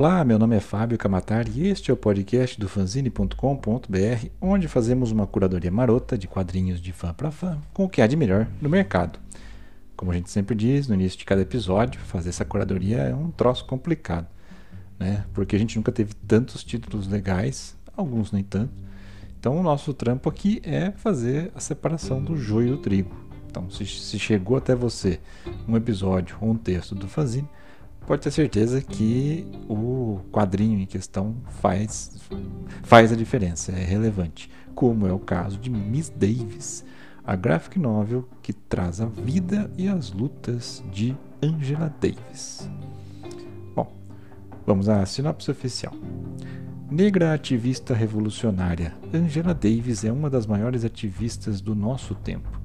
Olá, meu nome é Fábio Camatari e este é o podcast do fanzine.com.br, onde fazemos uma curadoria marota de quadrinhos de fã para fã, com o que há de melhor no mercado. Como a gente sempre diz no início de cada episódio, fazer essa curadoria é um troço complicado, né? Porque a gente nunca teve tantos títulos legais, alguns nem tanto. Então o nosso trampo aqui é fazer a separação do joio do trigo. Então, se, se chegou até você um episódio ou um texto do fanzine, pode ter certeza que o quadrinho em questão faz, faz a diferença, é relevante, como é o caso de Miss Davis, a graphic novel que traz a vida e as lutas de Angela Davis. Bom, vamos à sinopse oficial. Negra ativista revolucionária, Angela Davis é uma das maiores ativistas do nosso tempo.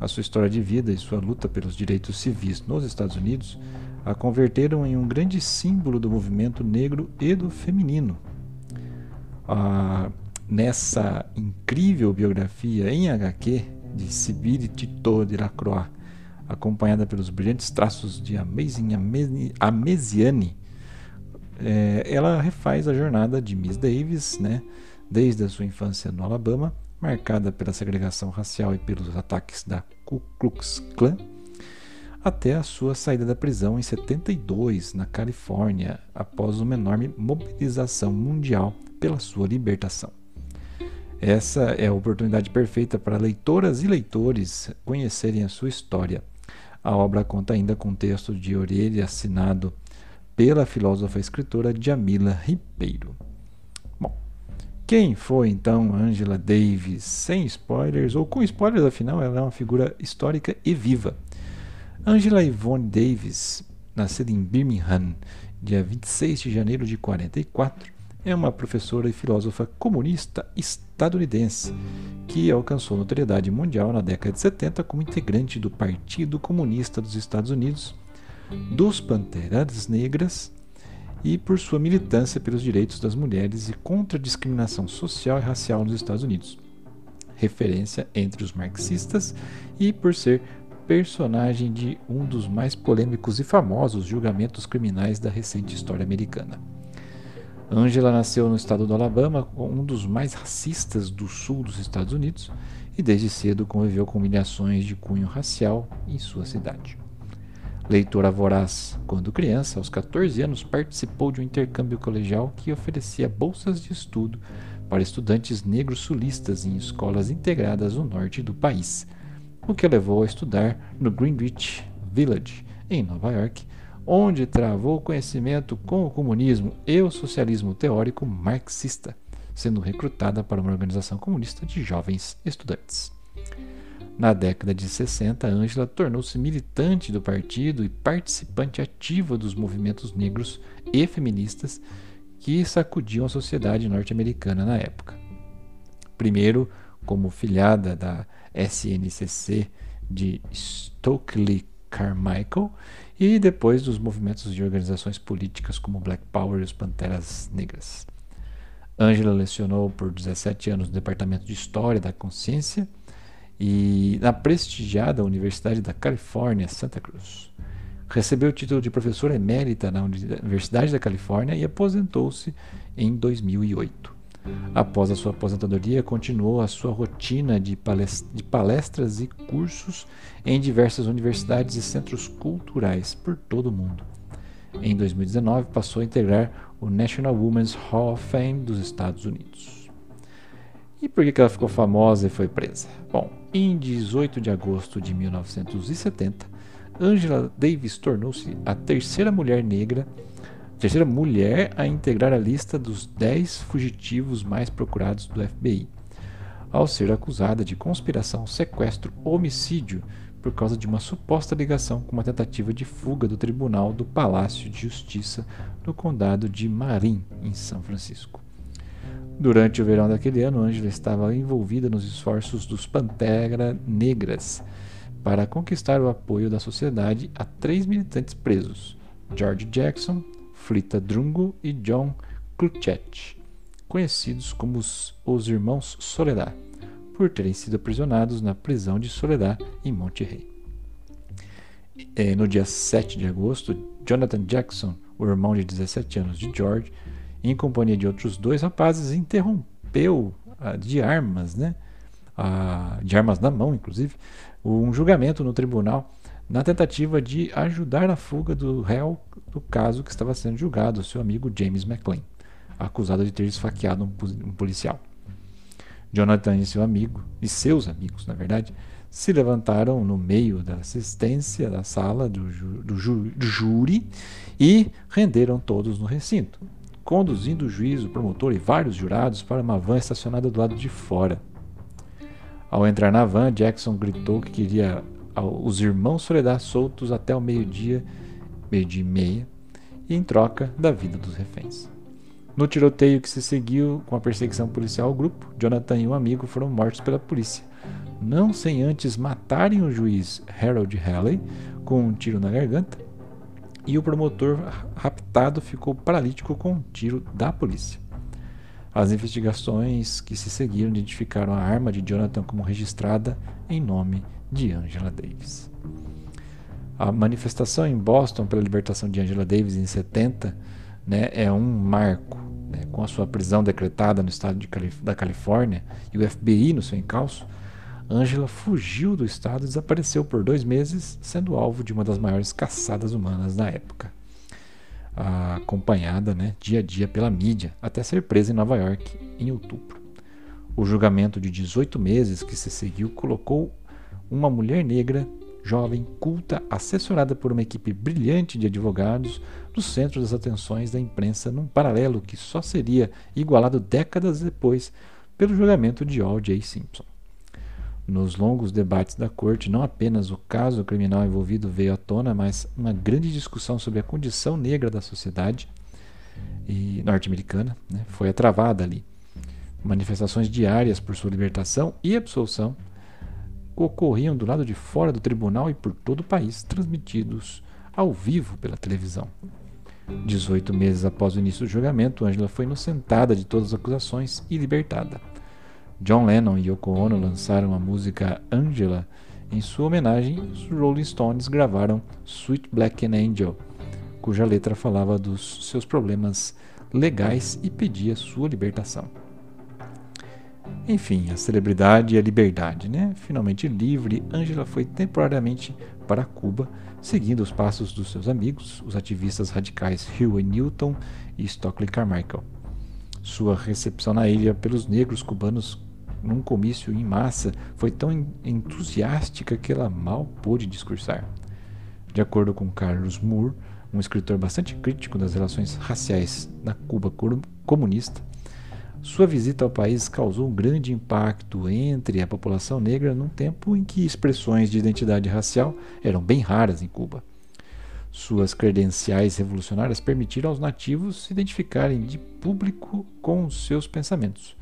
A sua história de vida e sua luta pelos direitos civis nos Estados Unidos a converteram em um grande símbolo do movimento negro e do feminino. Ah, nessa incrível biografia em HQ de Sibiri Tito de Lacroix, acompanhada pelos brilhantes traços de Amazing Amesiani, é, ela refaz a jornada de Miss Davis, né, desde a sua infância no Alabama, marcada pela segregação racial e pelos ataques da Ku Klux Klan, até a sua saída da prisão em 72, na Califórnia, após uma enorme mobilização mundial pela sua libertação. Essa é a oportunidade perfeita para leitoras e leitores conhecerem a sua história. A obra conta ainda com texto de orelha assinado pela filósofa e escritora Jamila Ribeiro. Bom, quem foi então Angela Davis? Sem spoilers, ou com spoilers, afinal, ela é uma figura histórica e viva Angela Yvonne Davis, nascida em Birmingham, dia 26 de janeiro de 44, é uma professora e filósofa comunista estadunidense que alcançou notoriedade mundial na década de 70 como integrante do Partido Comunista dos Estados Unidos, dos Panteras Negras e por sua militância pelos direitos das mulheres e contra a discriminação social e racial nos Estados Unidos. Referência entre os marxistas e por ser personagem de um dos mais polêmicos e famosos julgamentos criminais da recente história americana. Angela nasceu no estado do Alabama, um dos mais racistas do sul dos Estados Unidos, e desde cedo conviveu com humilhações de cunho racial em sua cidade. Leitora voraz, quando criança, aos 14 anos participou de um intercâmbio colegial que oferecia bolsas de estudo para estudantes negros sulistas em escolas integradas no norte do país o que levou a estudar no Greenwich Village, em Nova York, onde travou conhecimento com o comunismo e o socialismo teórico marxista, sendo recrutada para uma organização comunista de jovens estudantes. Na década de 60, Angela tornou-se militante do partido e participante ativa dos movimentos negros e feministas que sacudiam a sociedade norte-americana na época. Primeiro, como filhada da SNCC de Stokely Carmichael e depois dos movimentos de organizações políticas como Black Power e os Panteras Negras. Angela lecionou por 17 anos no Departamento de História da Consciência e na prestigiada Universidade da Califórnia, Santa Cruz. Recebeu o título de professora emérita na Universidade da Califórnia e aposentou-se em 2008. Após a sua aposentadoria, continuou a sua rotina de palestras e cursos em diversas universidades e centros culturais por todo o mundo. Em 2019, passou a integrar o National Women's Hall of Fame dos Estados Unidos. E por que ela ficou famosa e foi presa? Bom, em 18 de agosto de 1970, Angela Davis tornou-se a terceira mulher negra terceira mulher a integrar a lista dos 10 fugitivos mais procurados do FBI, ao ser acusada de conspiração, sequestro, homicídio por causa de uma suposta ligação com uma tentativa de fuga do Tribunal do Palácio de Justiça no condado de Marin, em São Francisco. Durante o verão daquele ano, Angela estava envolvida nos esforços dos Pantera Negras para conquistar o apoio da sociedade a três militantes presos: George Jackson, Flita Drungo e John Kluchet, conhecidos como os, os Irmãos Soledad, por terem sido aprisionados na prisão de Soledad em Monterrey. É, no dia 7 de agosto, Jonathan Jackson, o irmão de 17 anos de George, em companhia de outros dois rapazes, interrompeu uh, de armas, né? Uh, de armas na mão, inclusive, um julgamento no tribunal na tentativa de ajudar na fuga do réu do caso que estava sendo julgado, seu amigo James McLean, acusado de ter esfaqueado um policial. Jonathan e seu amigo, e seus amigos, na verdade, se levantaram no meio da assistência da sala do, ju, do, ju, do júri e renderam todos no recinto, conduzindo o juiz, o promotor e vários jurados para uma van estacionada do lado de fora. Ao entrar na van, Jackson gritou que queria os irmãos Soledad soltos até o meio-dia, meio-dia e meia, e em troca da vida dos reféns. No tiroteio que se seguiu com a perseguição policial ao grupo, Jonathan e um amigo foram mortos pela polícia, não sem antes matarem o juiz Harold Halley com um tiro na garganta, e o promotor raptado ficou paralítico com um tiro da polícia. As investigações que se seguiram identificaram a arma de Jonathan como registrada em nome de Angela Davis. A manifestação em Boston pela libertação de Angela Davis em 70 né, é um marco. Né, com a sua prisão decretada no estado de da Califórnia e o FBI no seu encalço, Angela fugiu do estado e desapareceu por dois meses, sendo alvo de uma das maiores caçadas humanas da época. Acompanhada né, dia a dia pela mídia, até ser presa em Nova York em outubro. O julgamento de 18 meses que se seguiu colocou uma mulher negra, jovem, culta, assessorada por uma equipe brilhante de advogados, no centro das atenções da imprensa, num paralelo que só seria igualado décadas depois pelo julgamento de O.J. Simpson. Nos longos debates da corte, não apenas o caso criminal envolvido veio à tona, mas uma grande discussão sobre a condição negra da sociedade norte-americana né, foi travada ali. Manifestações diárias por sua libertação e absolução ocorriam do lado de fora do tribunal e por todo o país, transmitidos ao vivo pela televisão. 18 meses após o início do julgamento, Angela foi inocentada de todas as acusações e libertada. John Lennon e Yoko Ono lançaram a música Angela. Em sua homenagem, os Rolling Stones gravaram Sweet Black Angel, cuja letra falava dos seus problemas legais e pedia sua libertação. Enfim, a celebridade e a liberdade, né? Finalmente livre, Angela foi temporariamente para Cuba, seguindo os passos dos seus amigos, os ativistas radicais Huey Newton e Stockley Carmichael. Sua recepção na ilha pelos negros cubanos num comício em massa, foi tão entusiástica que ela mal pôde discursar. De acordo com Carlos Moore, um escritor bastante crítico das relações raciais na Cuba comunista, sua visita ao país causou um grande impacto entre a população negra num tempo em que expressões de identidade racial eram bem raras em Cuba. Suas credenciais revolucionárias permitiram aos nativos se identificarem de público com seus pensamentos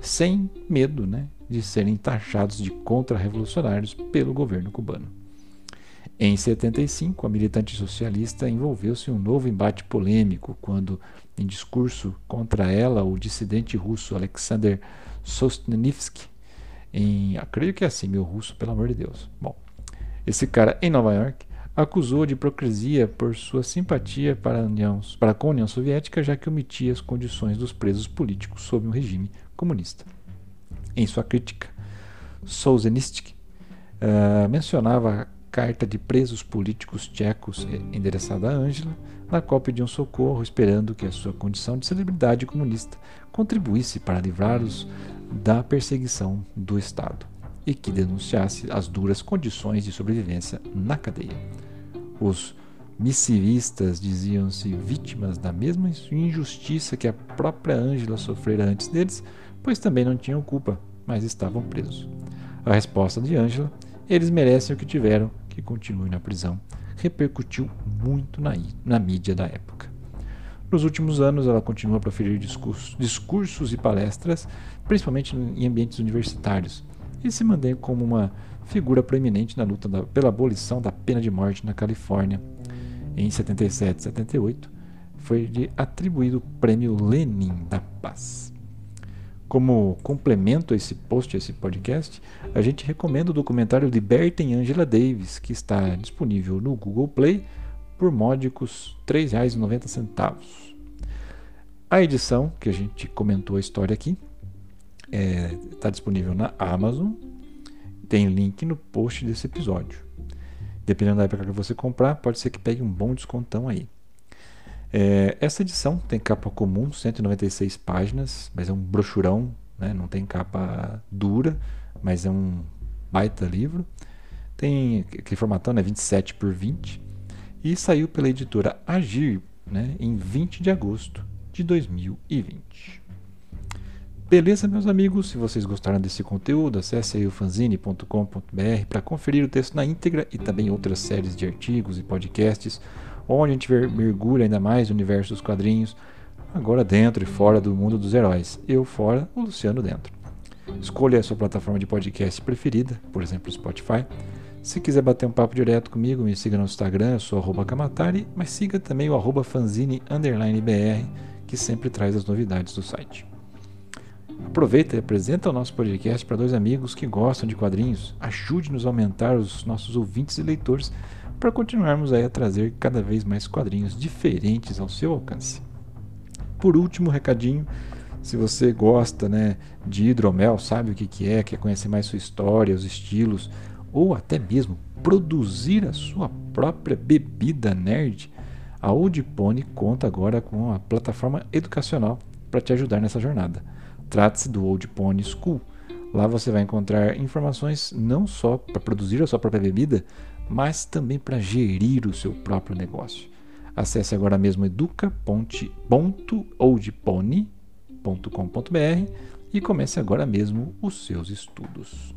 sem medo né, de serem taxados de contra-revolucionários pelo governo cubano. Em 75, a militante socialista envolveu-se em um novo embate polêmico quando, em discurso contra ela, o dissidente russo Alexander Solzhenitsyn, em, creio que é assim, meu russo, pelo amor de Deus. Bom, esse cara em Nova York acusou de hipocrisia por sua simpatia para a, União, para a União Soviética, já que omitia as condições dos presos políticos sob um regime comunista. Em sua crítica, Solzhenitsyn uh, mencionava a carta de presos políticos tchecos endereçada a Ângela, na qual pediam socorro, esperando que a sua condição de celebridade comunista contribuísse para livrá-los da perseguição do Estado e que denunciasse as duras condições de sobrevivência na cadeia. Os missivistas diziam-se vítimas da mesma injustiça que a própria Ângela sofrera antes deles, pois também não tinham culpa, mas estavam presos. A resposta de Angela, eles merecem o que tiveram, que continuem na prisão, repercutiu muito na, na mídia da época. Nos últimos anos, ela continua a proferir discursos, discursos e palestras, principalmente em ambientes universitários, e se mantém como uma figura proeminente na luta da, pela abolição da pena de morte na Califórnia. Em 77 e 78, foi atribuído o Prêmio Lenin da Paz. Como complemento a esse post, a esse podcast, a gente recomenda o documentário Libertem Angela Davis, que está disponível no Google Play por módicos R$ 3,90. A edição, que a gente comentou a história aqui, está é, tá disponível na Amazon. Tem link no post desse episódio. Dependendo da época que você comprar, pode ser que pegue um bom descontão aí. É, essa edição tem capa comum, 196 páginas, mas é um brochurão, né? não tem capa dura, mas é um baita livro. Tem aquele formatão, né? 27 por 20 e saiu pela editora Agir né? em 20 de agosto de 2020. Beleza, meus amigos? Se vocês gostaram desse conteúdo, acesse aí o fanzine.com.br para conferir o texto na íntegra e também outras séries de artigos e podcasts, onde a gente mergulha ainda mais no universo dos quadrinhos, agora dentro e fora do mundo dos heróis. Eu fora, o Luciano dentro. Escolha a sua plataforma de podcast preferida, por exemplo, Spotify. Se quiser bater um papo direto comigo, me siga no Instagram, eu sou Kamatari, mas siga também o fanzine_br, que sempre traz as novidades do site. Aproveita e apresenta o nosso podcast para dois amigos que gostam de quadrinhos. Ajude-nos a aumentar os nossos ouvintes e leitores para continuarmos a trazer cada vez mais quadrinhos diferentes ao seu alcance. Por último, recadinho, se você gosta né, de hidromel, sabe o que, que é, quer conhecer mais sua história, os estilos, ou até mesmo produzir a sua própria bebida nerd, a Old Pony conta agora com a plataforma educacional para te ajudar nessa jornada. Trata-se do Old Pony School. Lá você vai encontrar informações não só para produzir a sua própria bebida, mas também para gerir o seu próprio negócio. Acesse agora mesmo educa.oldpony.com.br e comece agora mesmo os seus estudos.